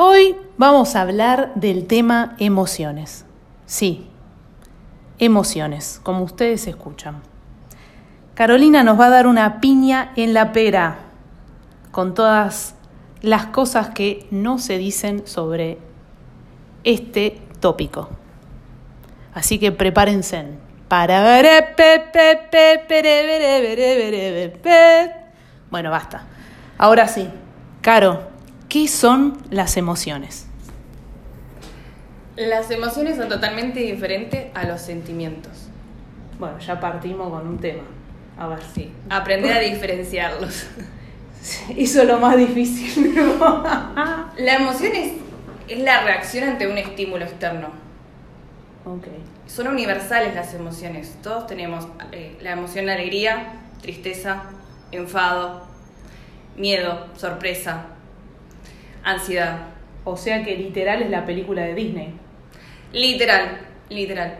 Hoy vamos a hablar del tema emociones. Sí, emociones, como ustedes escuchan. Carolina nos va a dar una piña en la pera con todas las cosas que no se dicen sobre este tópico. Así que prepárense para Bueno, basta. Ahora sí. Caro, ¿qué son las emociones? Las emociones son totalmente diferentes a los sentimientos. Bueno, ya partimos con un tema. A ver. Sí, aprender a diferenciarlos. Eso es lo más difícil. la emoción es, es, la reacción ante un estímulo externo. Okay. Son universales las emociones. Todos tenemos eh, la emoción de alegría, tristeza, enfado, miedo, sorpresa, ansiedad. O sea que literal es la película de Disney. Literal, literal.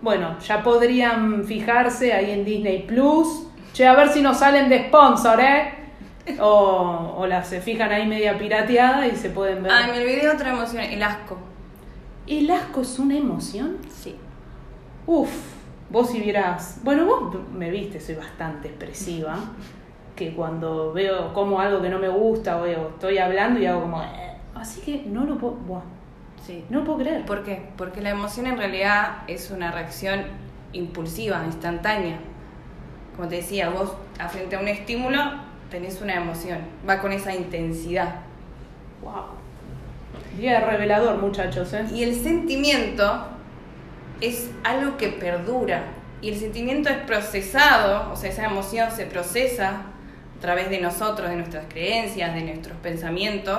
Bueno, ya podrían fijarse ahí en Disney Plus. Che, a ver si nos salen de sponsor, ¿eh? O, o las se fijan ahí media pirateada y se pueden ver. Ah, me olvidé otra emoción, el asco. ¿El asco es una emoción? Sí. Uf, vos si vieras. Bueno, vos me viste, soy bastante expresiva. Que cuando veo como algo que no me gusta o estoy hablando y hago como. Eh", así que no lo puedo. Buah, Sí. no lo puedo creer. ¿Por qué? Porque la emoción en realidad es una reacción impulsiva, instantánea. Como te decía, vos frente a un estímulo tenés una emoción, va con esa intensidad. Wow. Día revelador, muchachos, ¿eh? Y el sentimiento es algo que perdura. Y el sentimiento es procesado, o sea, esa emoción se procesa través de nosotros, de nuestras creencias, de nuestros pensamientos.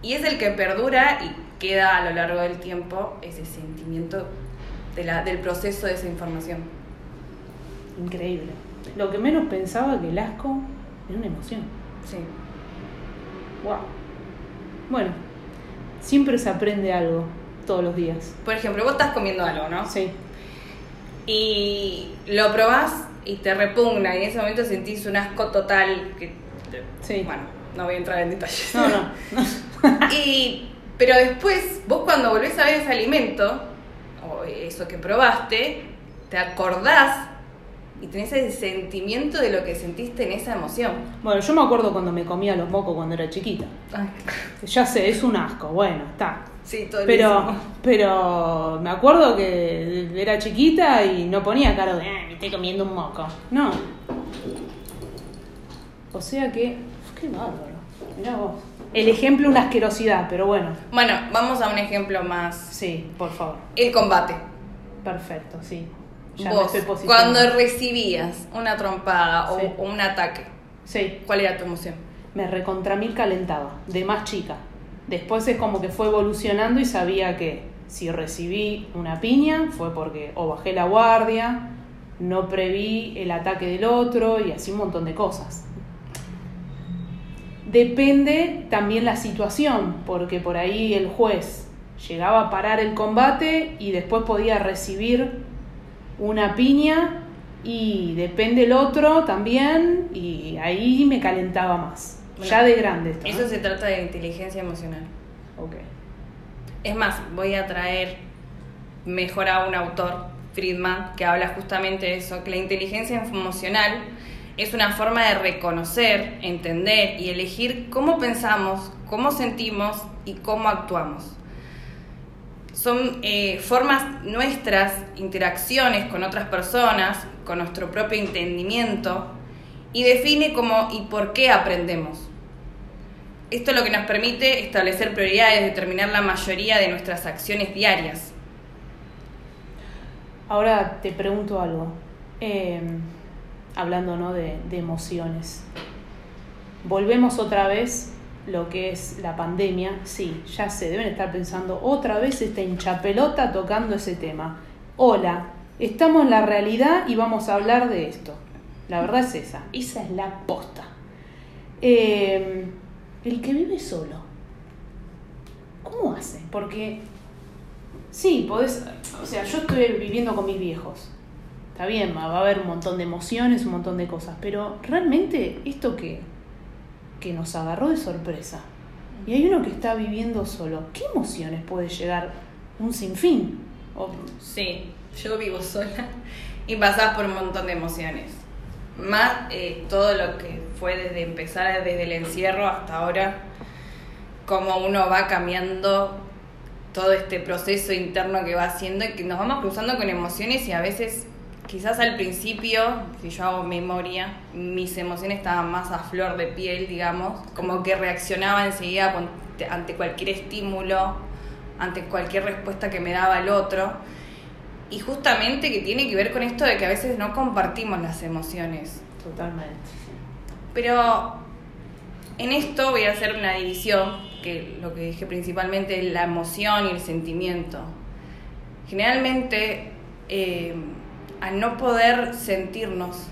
Y es el que perdura y queda a lo largo del tiempo ese sentimiento de la, del proceso de esa información. Increíble. Lo que menos pensaba que el asco era una emoción. Sí. Wow. Bueno, siempre se aprende algo todos los días. Por ejemplo, vos estás comiendo algo, ¿no? Sí. Y lo probás y te repugna y en ese momento sentís un asco total que... Sí. Bueno, no voy a entrar en detalles. No, no. y, pero después, vos cuando volvés a ver ese alimento, o eso que probaste, te acordás y tenés ese sentimiento de lo que sentiste en esa emoción. Bueno, yo me acuerdo cuando me comía los mocos cuando era chiquita. Ya sé, es un asco, bueno, está. Sí, todo Pero, pero me acuerdo que era chiquita y no ponía cara de, "Ah, me estoy comiendo un moco. No. O sea que, qué bárbaro. Mirá vos. El ejemplo, una asquerosidad, pero bueno. Bueno, vamos a un ejemplo más. Sí, por favor. El combate. Perfecto, sí. Ya Vos, estoy cuando recibías una trompada o- Sí. o un ataque, Sí, ¿cuál era tu emoción? me recontra mil calentaba, de más chica. Después es como que fue evolucionando y sabía que si recibí una piña fue porque o bajé la guardia, no preví el ataque del otro y así un montón de cosas. Depende también la situación, porque por ahí el juez llegaba a parar el combate y después podía recibir una piña y depende el otro también y ahí me calentaba más. Bueno, ya de grande esto. ¿no? Eso se trata de inteligencia emocional. Ok. Es más, voy a traer mejor a un autor, Friedman, que habla justamente de eso, que la inteligencia emocional es una forma de reconocer, entender y elegir cómo pensamos, cómo sentimos y cómo actuamos. Son eh, formas nuestras, interacciones con otras personas, con nuestro propio entendimiento y define cómo y por qué aprendemos. Esto es lo que nos permite establecer prioridades, determinar la mayoría de nuestras acciones diarias. Ahora te pregunto algo. Eh, hablando ¿no? de, de emociones. Volvemos otra vez lo que es la pandemia. Sí, ya sé, deben estar pensando otra vez esta hinchapelota tocando ese tema. Hola, estamos en la realidad y vamos a hablar de esto. La verdad es esa, esa es la posta. Eh, el que vive solo, ¿cómo hace? Porque Sí, podés. O sea, yo estoy viviendo con mis viejos. Está bien, va a haber un montón de emociones, un montón de cosas. Pero realmente, esto que, que nos agarró de sorpresa, y hay uno que está viviendo solo. ¿Qué emociones puede llegar un sinfín? O- Sí, yo vivo sola y pasás por un montón de emociones. Más eh, todo lo que fue desde empezar desde el encierro hasta ahora, cómo uno va cambiando todo este proceso interno que va haciendo y que nos vamos cruzando con emociones y a veces, quizás al principio, si yo hago memoria, mis emociones estaban más a flor de piel, digamos, como que reaccionaba enseguida ante cualquier estímulo, ante cualquier respuesta que me daba el otro. Y justamente que tiene que ver con esto de que a veces no compartimos las emociones. Totalmente. Pero en esto voy a hacer una división, que lo que dije principalmente es la emoción y el sentimiento. Generalmente, eh, al no poder sentirnos,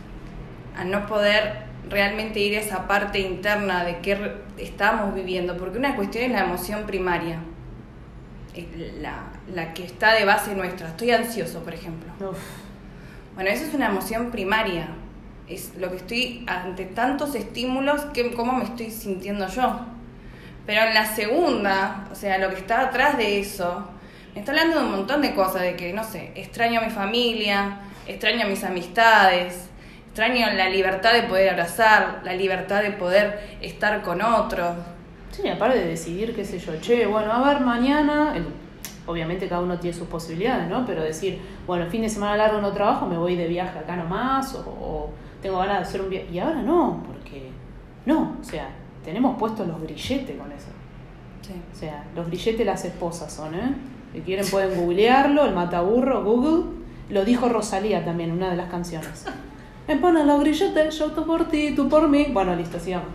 al no poder realmente ir a esa parte interna de qué estamos viviendo, porque una cuestión es la emoción primaria, es la, la que está de base nuestra. Estoy ansioso, por ejemplo. Uf, Bueno, eso es una emoción primaria. Es lo que estoy ante tantos estímulos, que, cómo me estoy sintiendo yo. Pero en la segunda, o sea, lo que está atrás de eso, me está hablando de un montón de cosas, de que, no sé, extraño a mi familia, extraño a mis amistades, extraño la libertad de poder abrazar, la libertad de poder estar con otros. Sí, aparte de decidir, qué sé yo, che, bueno, a ver, mañana, el- obviamente cada uno tiene sus posibilidades, ¿no? Pero decir, bueno, fin de semana largo no trabajo, me voy de viaje acá nomás, o, o tengo ganas de hacer un viaje. Y ahora no, porque no, o sea, tenemos puestos los grilletes con eso. Sí. O sea, los grilletes las esposas son, ¿eh? Si quieren pueden googlearlo, el mataburro, Google. Lo dijo Rosalía también una de las canciones. Me ponen los grilletes, yo tú por ti, tú por mí. Bueno, listo, sigamos.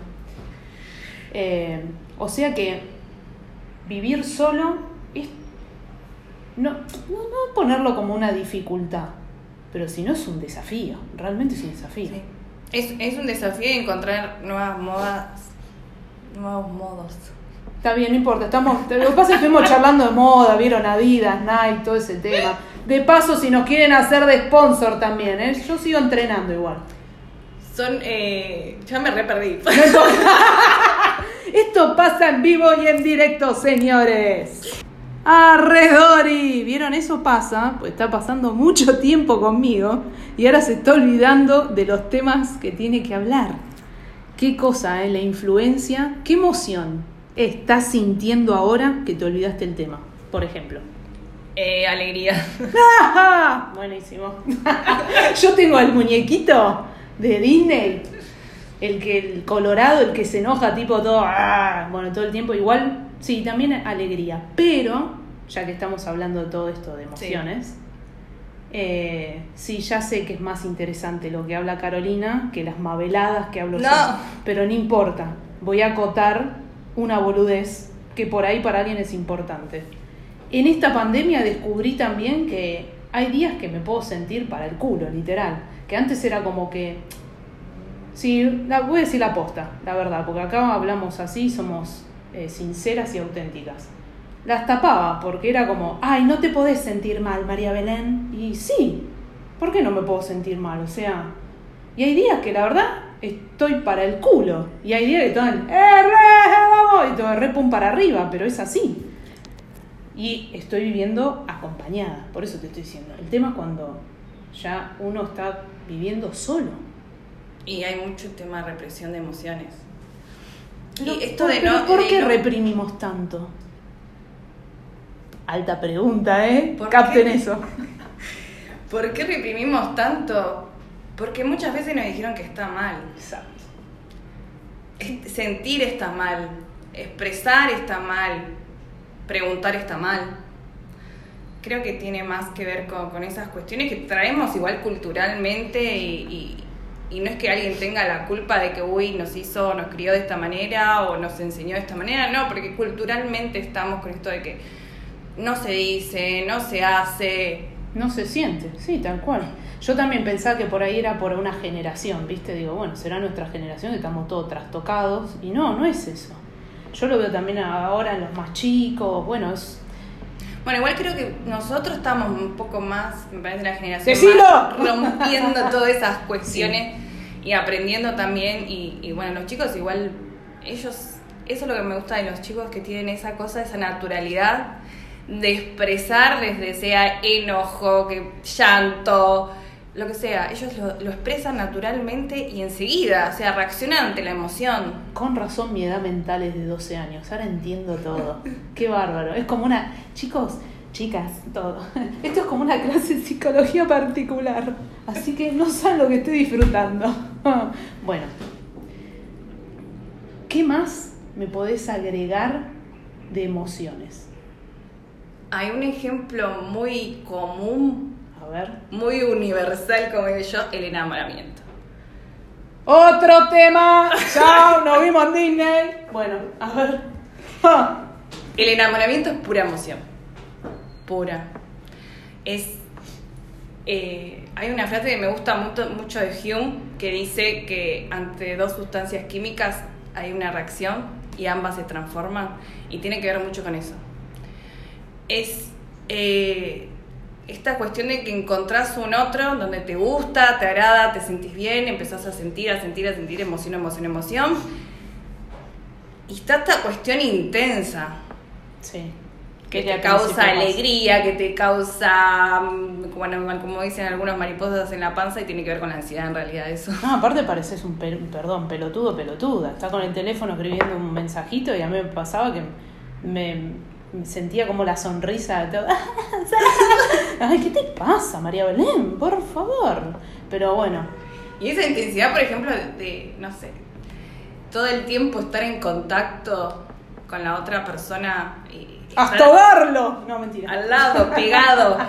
Eh, o sea que vivir solo es. No, no, no ponerlo como una dificultad, pero si no es un desafío, realmente es un desafío. Sí. Es, es un desafío encontrar nuevas modas, nuevos modos. Está bien, no importa. Estamos, lo que pasa es que estuvimos charlando de moda, vieron Adidas, Nike, todo ese tema. De paso, si nos quieren hacer de sponsor también, ¿eh? yo sigo entrenando igual. Son, eh, ya me re perdí. Esto pasa en vivo y en directo, señores. Arredori, ¿vieron? Eso pasa, pues está pasando mucho tiempo conmigo y ahora se está olvidando de los temas que tiene que hablar. Qué cosa, ¿eh? La influencia, qué emoción estás sintiendo ahora que te olvidaste el tema, por ejemplo. Eh, alegría. Buenísimo. Yo tengo al muñequito de Disney, el que el colorado, el que se enoja tipo todo, ¡ah! bueno, todo el tiempo igual, sí, también alegría, pero ya que estamos hablando de todo esto de emociones, eh, sí, ya sé que es más interesante lo que habla Carolina que las mabeladas que hablo yo, No. pero no importa, voy a acotar una boludez que por ahí para alguien es importante. En esta pandemia descubrí también que hay días que me puedo sentir para el culo, literal. Que antes era como que. Sí, la, voy a decir la posta, la verdad, porque acá hablamos así, somos eh, sinceras y auténticas. Las tapaba porque era como, ay, no te podés sentir mal, María Belén. Y sí, ¿por qué no me puedo sentir mal? O sea, y hay días que la verdad estoy para el culo. Y hay días que están, ¡eh, vamos! Y todo re pum para arriba, pero es así. Y estoy viviendo acompañada, por eso te estoy diciendo. El tema es cuando ya uno está viviendo solo. Y hay mucho tema de represión de emociones. Pero, y esto ¿por, de no. ¿por de qué no- reprimimos tanto? Alta pregunta, ¿eh? ¿Por Capten qué? eso. ¿Por qué reprimimos tanto? Porque muchas veces nos dijeron que está mal. Exacto. Sentir está mal. Expresar está mal. Preguntar está mal. Creo que tiene más que ver con, con esas cuestiones que traemos igual culturalmente y, y- y no es que alguien tenga la culpa de que, uy, nos hizo, nos crió de esta manera o nos enseñó de esta manera. No, porque culturalmente estamos con esto de que no se dice, no se hace. No se siente, sí, tal cual. Yo también pensaba que por ahí era por una generación, ¿viste? Digo, bueno, será nuestra generación que estamos todos trastocados. Y no, no es eso. Yo lo veo también ahora en los más chicos. Bueno, es. Bueno, igual creo que nosotros estamos un poco más, me parece, la generación rompiendo todas esas cuestiones y aprendiendo también. Y, y bueno, los chicos igual, ellos Eso es lo que me gusta de los chicos que tienen esa cosa, esa naturalidad de expresar desde sea enojo, que llanto, lo que sea. Ellos lo, lo expresan naturalmente y enseguida, o sea, reaccionan ante la emoción. Con razón mi edad mental es de 12 años, ahora entiendo todo. Qué bárbaro. Es como una... Chicos, chicas, todo. Esto es como una clase de psicología particular. Así que no saben lo que estoy disfrutando. Bueno, ¿qué más me podés agregar de emociones? Hay un ejemplo muy común, A ver. muy universal, como digo yo, el enamoramiento. Otro tema. Chao, nos vimos en Disney. Bueno, a ver. Ja. El enamoramiento es pura emoción. Pura. Es. eh, hay una frase que me gusta mucho, mucho de Hume que dice que ante dos sustancias químicas hay una reacción y ambas se transforman y tiene que ver mucho con eso. Es eh, esta cuestión de que encontrás un otro donde te gusta, te agrada, te sentís bien, empezás a sentir, a sentir, a sentir emoción, emoción, emoción. Y está esta cuestión intensa Sí. que Que te causa alegría, que te causa, mm, bueno, como dicen algunos mariposas en la panza y tiene que ver con la ansiedad en realidad eso. No, aparte pareces un, pel- perdón, pelotudo, pelotuda. Está con el teléfono escribiendo un mensajito y a mí me pasaba que me sentía como la sonrisa de todo. Ay, ¿qué te pasa, María Belén? Por favor. Pero bueno, Y esa intensidad, por ejemplo, de, no sé, todo el tiempo estar en contacto con la otra persona y ¡hasta darlo! No, mentira. al lado, pegado.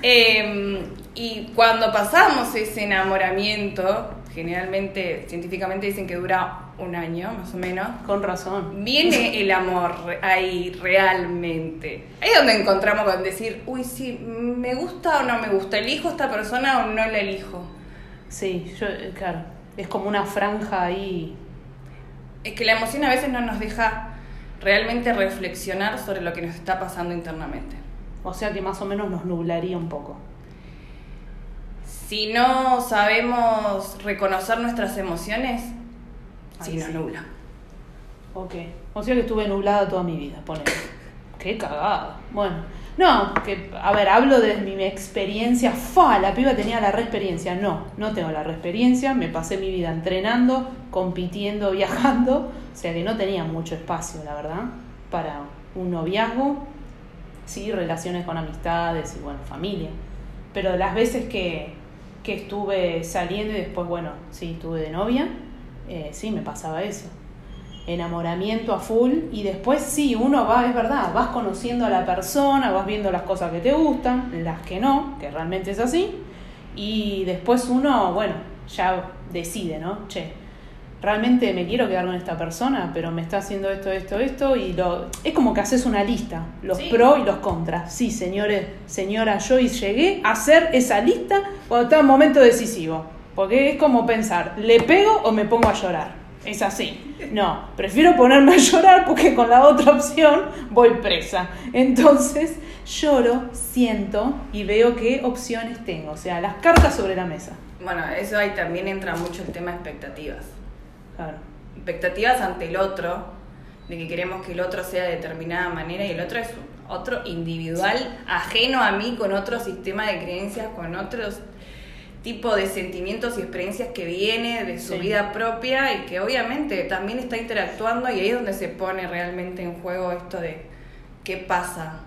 Eh, y cuando pasamos ese enamoramiento, generalmente, científicamente dicen que dura un año, más o menos, Con razón. viene el amor ahí realmente. Ahí es donde encontramos con decir, uy, sí, me gusta o no me gusta, elijo a esta persona o no la elijo. Sí, yo, eh, claro. Es como una franja ahí. Es que la emoción a veces no nos deja realmente reflexionar sobre lo que nos está pasando internamente. O sea que más o menos nos nublaría un poco. Si no sabemos reconocer nuestras emociones, Ahí nos sí. nubla. Ok. O sea que estuve nublada toda mi vida, ponele. Qué cagada. Bueno. No, que, a ver, hablo de mi experiencia. ¡Fa! La piba tenía la reexperiencia. No, no tengo la reexperiencia. Me pasé mi vida entrenando, compitiendo, viajando. O sea que no tenía mucho espacio, la verdad, para un noviazgo. Sí, relaciones con amistades y, bueno, familia. Pero las veces que, que estuve saliendo y después, bueno, sí, estuve de novia, eh, sí, me pasaba eso enamoramiento a full y después sí, uno va, es verdad, vas conociendo a la persona, vas viendo las cosas que te gustan, las que no, que realmente es así, y después uno, bueno, ya decide, ¿no? Che, realmente me quiero quedar con esta persona, pero me está haciendo esto, esto, esto, y lo, es como que haces una lista, los Sí. pros y los contras. Sí, señores, señora, yo y llegué a hacer esa lista cuando estaba en momento decisivo, porque es como pensar, ¿le pego o me pongo a llorar? Es así. No, prefiero ponerme a llorar porque con la otra opción voy presa. Entonces lloro, siento y veo qué opciones tengo. O sea, las cartas sobre la mesa. Bueno, eso ahí también entra mucho el tema de expectativas. Claro. expectativas ante el otro, de que queremos que el otro sea de determinada manera y el otro es otro individual, ajeno a mí, con otro sistema de creencias, con otros tipo de sentimientos y experiencias que viene de su Sí. vida propia y que obviamente también está interactuando y ahí es donde se pone realmente en juego esto de qué pasa.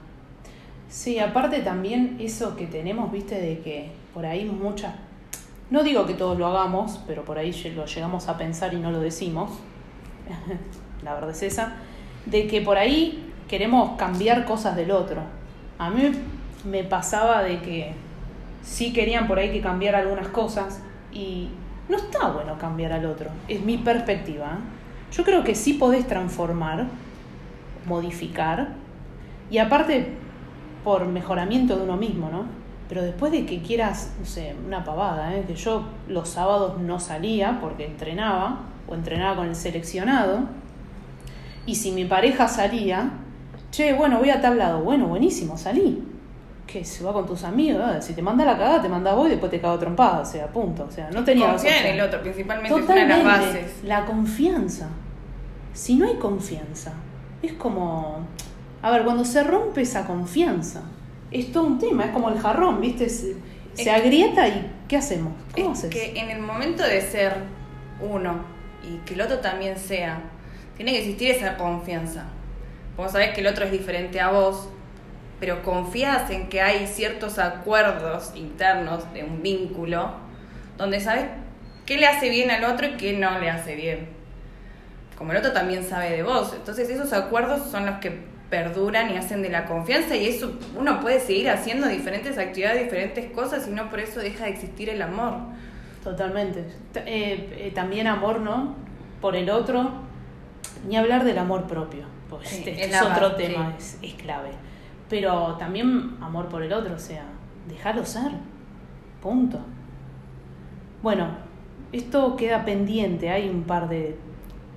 Sí, aparte también eso que tenemos, viste, de que por ahí muchas, no digo que todos lo hagamos, pero por ahí lo llegamos a pensar y no lo decimos, la verdad es esa, de que por ahí queremos cambiar cosas del otro. A mí me pasaba de que sí querían por ahí que cambiar algunas cosas y no está bueno cambiar al otro, es mi perspectiva. ¿eh? Yo creo que sí podés transformar, modificar y aparte por mejoramiento de uno mismo, ¿no? Pero después de que quieras, no sé, una pavada, ¿eh? que yo los sábados no salía porque entrenaba o entrenaba con el seleccionado y si mi pareja salía, che, bueno, voy a tal lado, bueno, buenísimo, salí. Que se va con tus amigos, si te manda la cagada, te manda vos y después te cago trompada, o sea, punto. O sea, no tenía otra en el otro, principalmente es una de las Totalmente, bases. la confianza. si no hay confianza, es como, a ver, cuando se rompe esa confianza, es todo un tema, es como el jarrón, ¿viste? Se, se agrieta y ¿qué hacemos? ¿Cómo es haces? que en el momento de ser uno y que el otro también sea, tiene que existir esa confianza. Vos sabés que el otro es diferente a vos, pero confías en que hay ciertos acuerdos internos de un vínculo donde sabes qué le hace bien al otro y qué no le hace bien. Como el otro también sabe de vos. Entonces esos acuerdos son los que perduran y hacen de la confianza y eso uno puede seguir haciendo diferentes actividades, diferentes cosas y no por eso deja de existir el amor. Totalmente. Eh, eh, también amor, ¿no? Por el otro, ni hablar del amor propio, porque Sí, este, es otro tema, es, es clave. Pero también amor por el otro, o sea, dejarlo ser. Punto. Bueno, esto queda pendiente, hay un par de...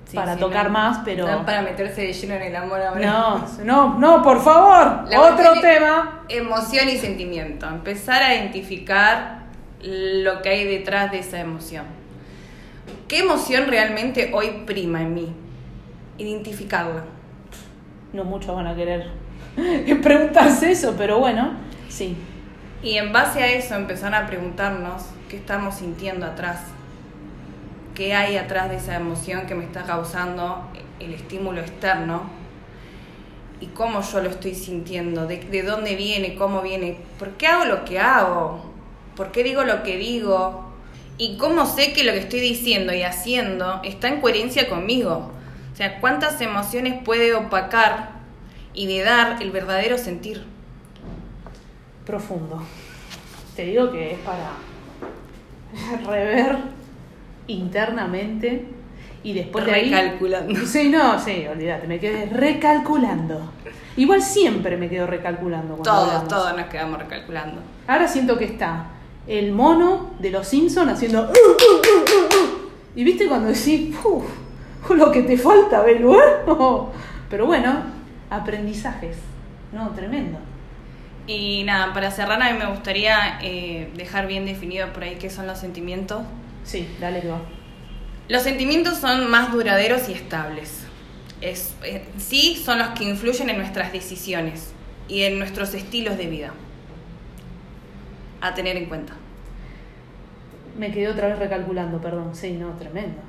Sí, para sí, tocar no- más, pero... no para meterse de lleno en el amor ahora. No, no, no, por favor, La otro tema. Emoción y sentimiento. Empezar a identificar lo que hay detrás de esa emoción. ¿Qué emoción realmente hoy prima en mí? Identificarla. No muchos van a querer preguntarse eso, pero bueno, sí. Y en base a eso empezar a preguntarnos qué estamos sintiendo atrás. ¿Qué hay atrás de esa emoción que me está causando el estímulo externo? Y cómo yo lo estoy sintiendo, de, de dónde viene, cómo viene, por qué hago lo que hago, por qué digo lo que digo, y cómo sé que lo que estoy diciendo y haciendo está en coherencia conmigo. O sea, cuántas emociones puede opacar y de dar el verdadero sentir. profundo. Te digo que es para rever internamente y después de ahí... Recalculando. Sí, no, sí, olvídate, me quedé recalculando. Igual siempre me quedo recalculando. cuando Todos, hablamos. todos nos quedamos recalculando. Ahora siento que está el mono de los Simpsons haciendo... Y viste cuando decís, "Uf, lo que te falta, Belu, ¿eh?". Pero bueno, aprendizajes. No, tremendo. Y nada, para cerrar a mí me gustaría eh, dejar bien definido por ahí qué son los sentimientos. Sí, dale que va. Los sentimientos son más duraderos y estables. Es, eh, sí, son los que influyen en nuestras decisiones y en nuestros estilos de vida. A tener en cuenta. Me quedé otra vez recalculando, perdón. Sí, no, tremendo.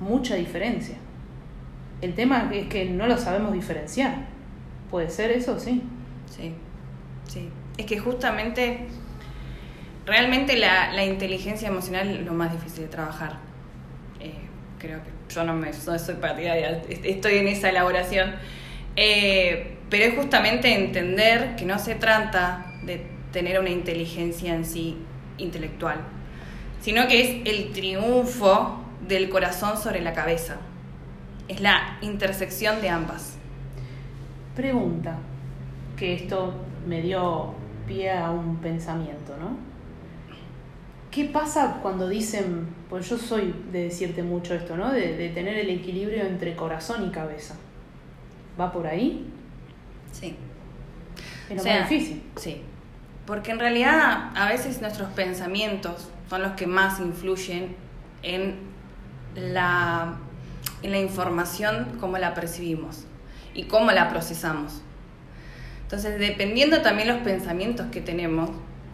Mucha diferencia. El tema es que no lo sabemos diferenciar. ¿Puede ser eso? Sí. Sí, sí. Es que justamente, realmente la, la inteligencia emocional es lo más difícil de trabajar. Eh, creo que yo no, me, no soy partidaria, est- estoy en esa elaboración. Eh, pero es justamente entender que no se trata de tener una inteligencia en sí intelectual, sino que es el triunfo del corazón sobre la cabeza. Es la intersección de ambas. Pregunta, que esto me dio pie a un pensamiento, ¿no? ¿Qué pasa cuando dicen, pues yo soy de decirte mucho esto, ¿no? De, de tener el equilibrio entre corazón y cabeza. ¿Va por ahí? Sí. Es O sea, más difícil. Sí. Porque en realidad a veces nuestros pensamientos son los que más influyen en la, en la información, cómo la percibimos y cómo la procesamos. Entonces, dependiendo también los pensamientos que tenemos,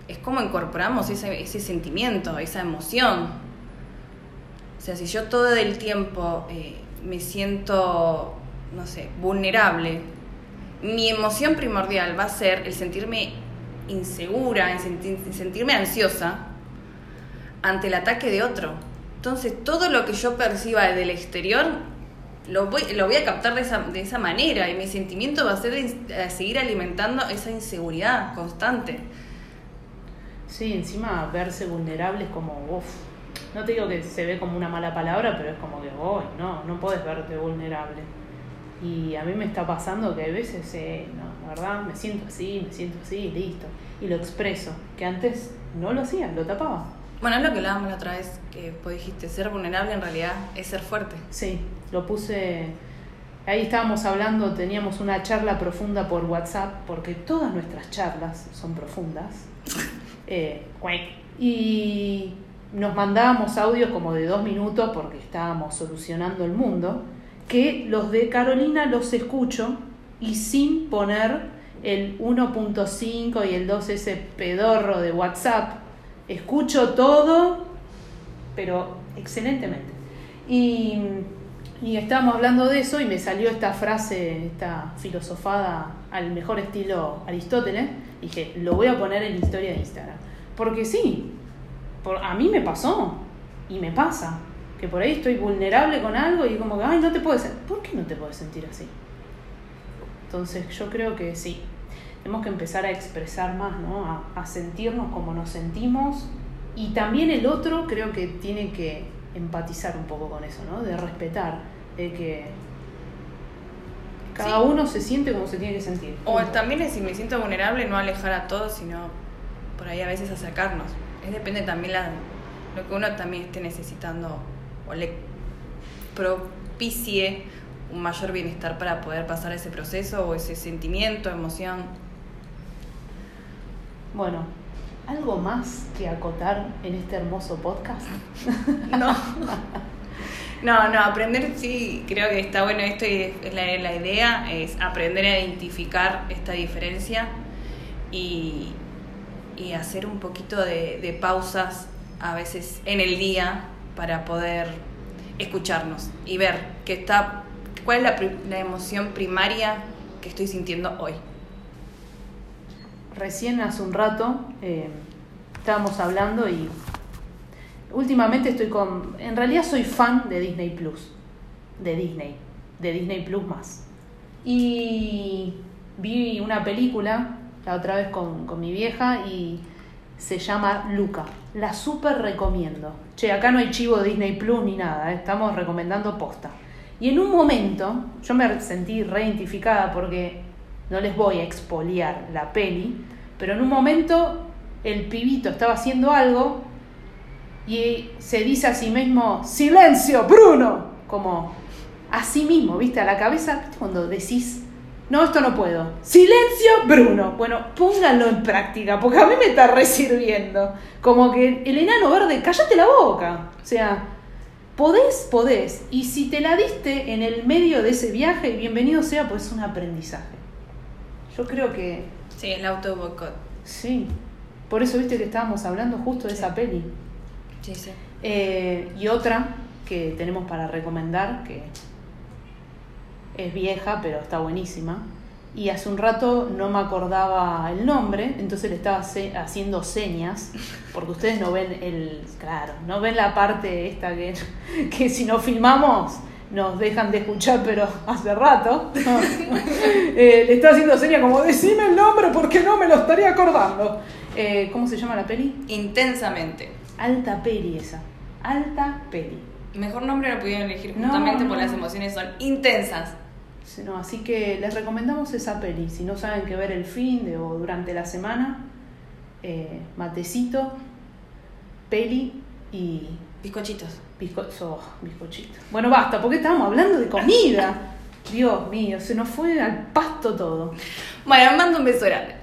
es cómo incorporamos ese, sentimiento, esa emoción. O sea, si yo todo el tiempo eh, me siento, no sé, vulnerable, mi emoción primordial va a ser el sentirme insegura, el sentir- el sentirme ansiosa ante el ataque de otro. Entonces, todo lo que yo perciba del exterior lo voy, a captar de esa, manera y mi sentimiento va a ser de- seguir alimentando esa inseguridad constante. Sí, encima verse vulnerable es como, uff, no te digo que se ve como una mala palabra, pero es como que, uy, no, no puedes verte vulnerable. Y a mí me está pasando que a veces, eh, no, la verdad, me siento así, me siento así, listo. Y lo expreso, que antes no lo hacía, lo tapaba. Bueno, es lo que hablábamos la otra vez, que vos dijiste, ser vulnerable en realidad es ser fuerte. Sí, lo puse. Ahí estábamos hablando, teníamos una charla profunda por WhatsApp, porque todas nuestras charlas son profundas. Eh, y nos mandábamos audios como de dos minutos porque estábamos solucionando el mundo, que los de Carolina los escucho y sin poner el 1.5 y el 2 ese pedorro de WhatsApp. Escucho todo, pero excelentemente. Y, y estábamos hablando de eso y me salió esta frase, esta filosofada al mejor estilo Aristóteles. Dije, lo voy a poner en la historia de Instagram. Porque sí, por, a mí me pasó y me pasa. Que por ahí estoy vulnerable con algo y como que, ay, no te puedes sentir. ¿Por qué no te puedes sentir así? Entonces yo creo que sí, tenemos que empezar a expresar más, ¿no? A, a sentirnos como nos sentimos. Y también el otro creo que tiene que empatizar un poco con eso, ¿no? De respetar, de que cada Sí. uno se siente como se tiene que sentir. O también es si me siento vulnerable, no alejar a todos, sino por ahí a veces acercarnos. Es depende también la, lo que uno también esté necesitando o le propicie un mayor bienestar para poder pasar ese proceso o ese sentimiento, emoción. Bueno, ¿algo más que acotar en este hermoso podcast? No. No, no, aprender sí, creo que está bueno esto y es la, la idea es aprender a identificar esta diferencia y, y hacer un poquito de, pausas a veces en el día para poder escucharnos y ver que está, cuál es la, la emoción primaria que estoy sintiendo hoy. Recién hace un rato eh, estábamos hablando y últimamente estoy con... En realidad soy fan de Disney Plus, de Disney, de Disney Plus más. Y vi una película la otra vez con, con mi vieja y se llama Luca. La súper recomiendo. Che, acá no hay chivo de Disney Plus ni nada, eh, estamos recomendando posta. Y en un momento yo me sentí reidentificada porque no les voy a expoliar la peli, pero en un momento el pibito estaba haciendo algo y se dice a sí mismo, silencio, Bruno, como a sí mismo, viste, a la cabeza, ¿viste cuando decís, no, esto no puedo, silencio, Bruno, bueno, pónganlo en práctica, porque a mí me está resirviendo, como que el enano verde, cállate la boca, o sea, podés, podés, y si te la diste en el medio de ese viaje, bienvenido sea, pues es un aprendizaje. Yo creo que Sí, el auto boicot. sí, por eso viste que estábamos hablando justo de Sí. esa peli. Sí, sí. Eh, y otra que tenemos para recomendar, que es vieja, pero está buenísima. Y hace un rato no me acordaba el nombre, entonces le estaba se- haciendo señas, porque ustedes no ven el, claro, no ven la parte esta que, que si no filmamos nos dejan de escuchar, pero hace rato. Eh, le estaba haciendo señas como, decime el nombre porque no me lo estaría acordando. Eh, ¿Cómo se llama la peli? Intensamente. Alta peli esa. Alta peli. Mejor nombre lo pudieron elegir No, justamente no. porque las emociones son intensas. Sí, no, así que les recomendamos esa peli. Si no saben qué ver el fin de o durante la semana, eh, matecito, peli y Bizcochitos. bizco oh, bizcochito. Bueno, basta, porque estábamos hablando de comida. Dios mío, se nos fue al pasto todo. Bueno, mando un beso grande.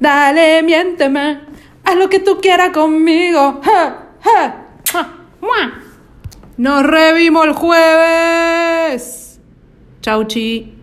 Dale, miénteme, haz lo que tú quieras conmigo. Ja, ja. Nos revimos el jueves. Chau, chi.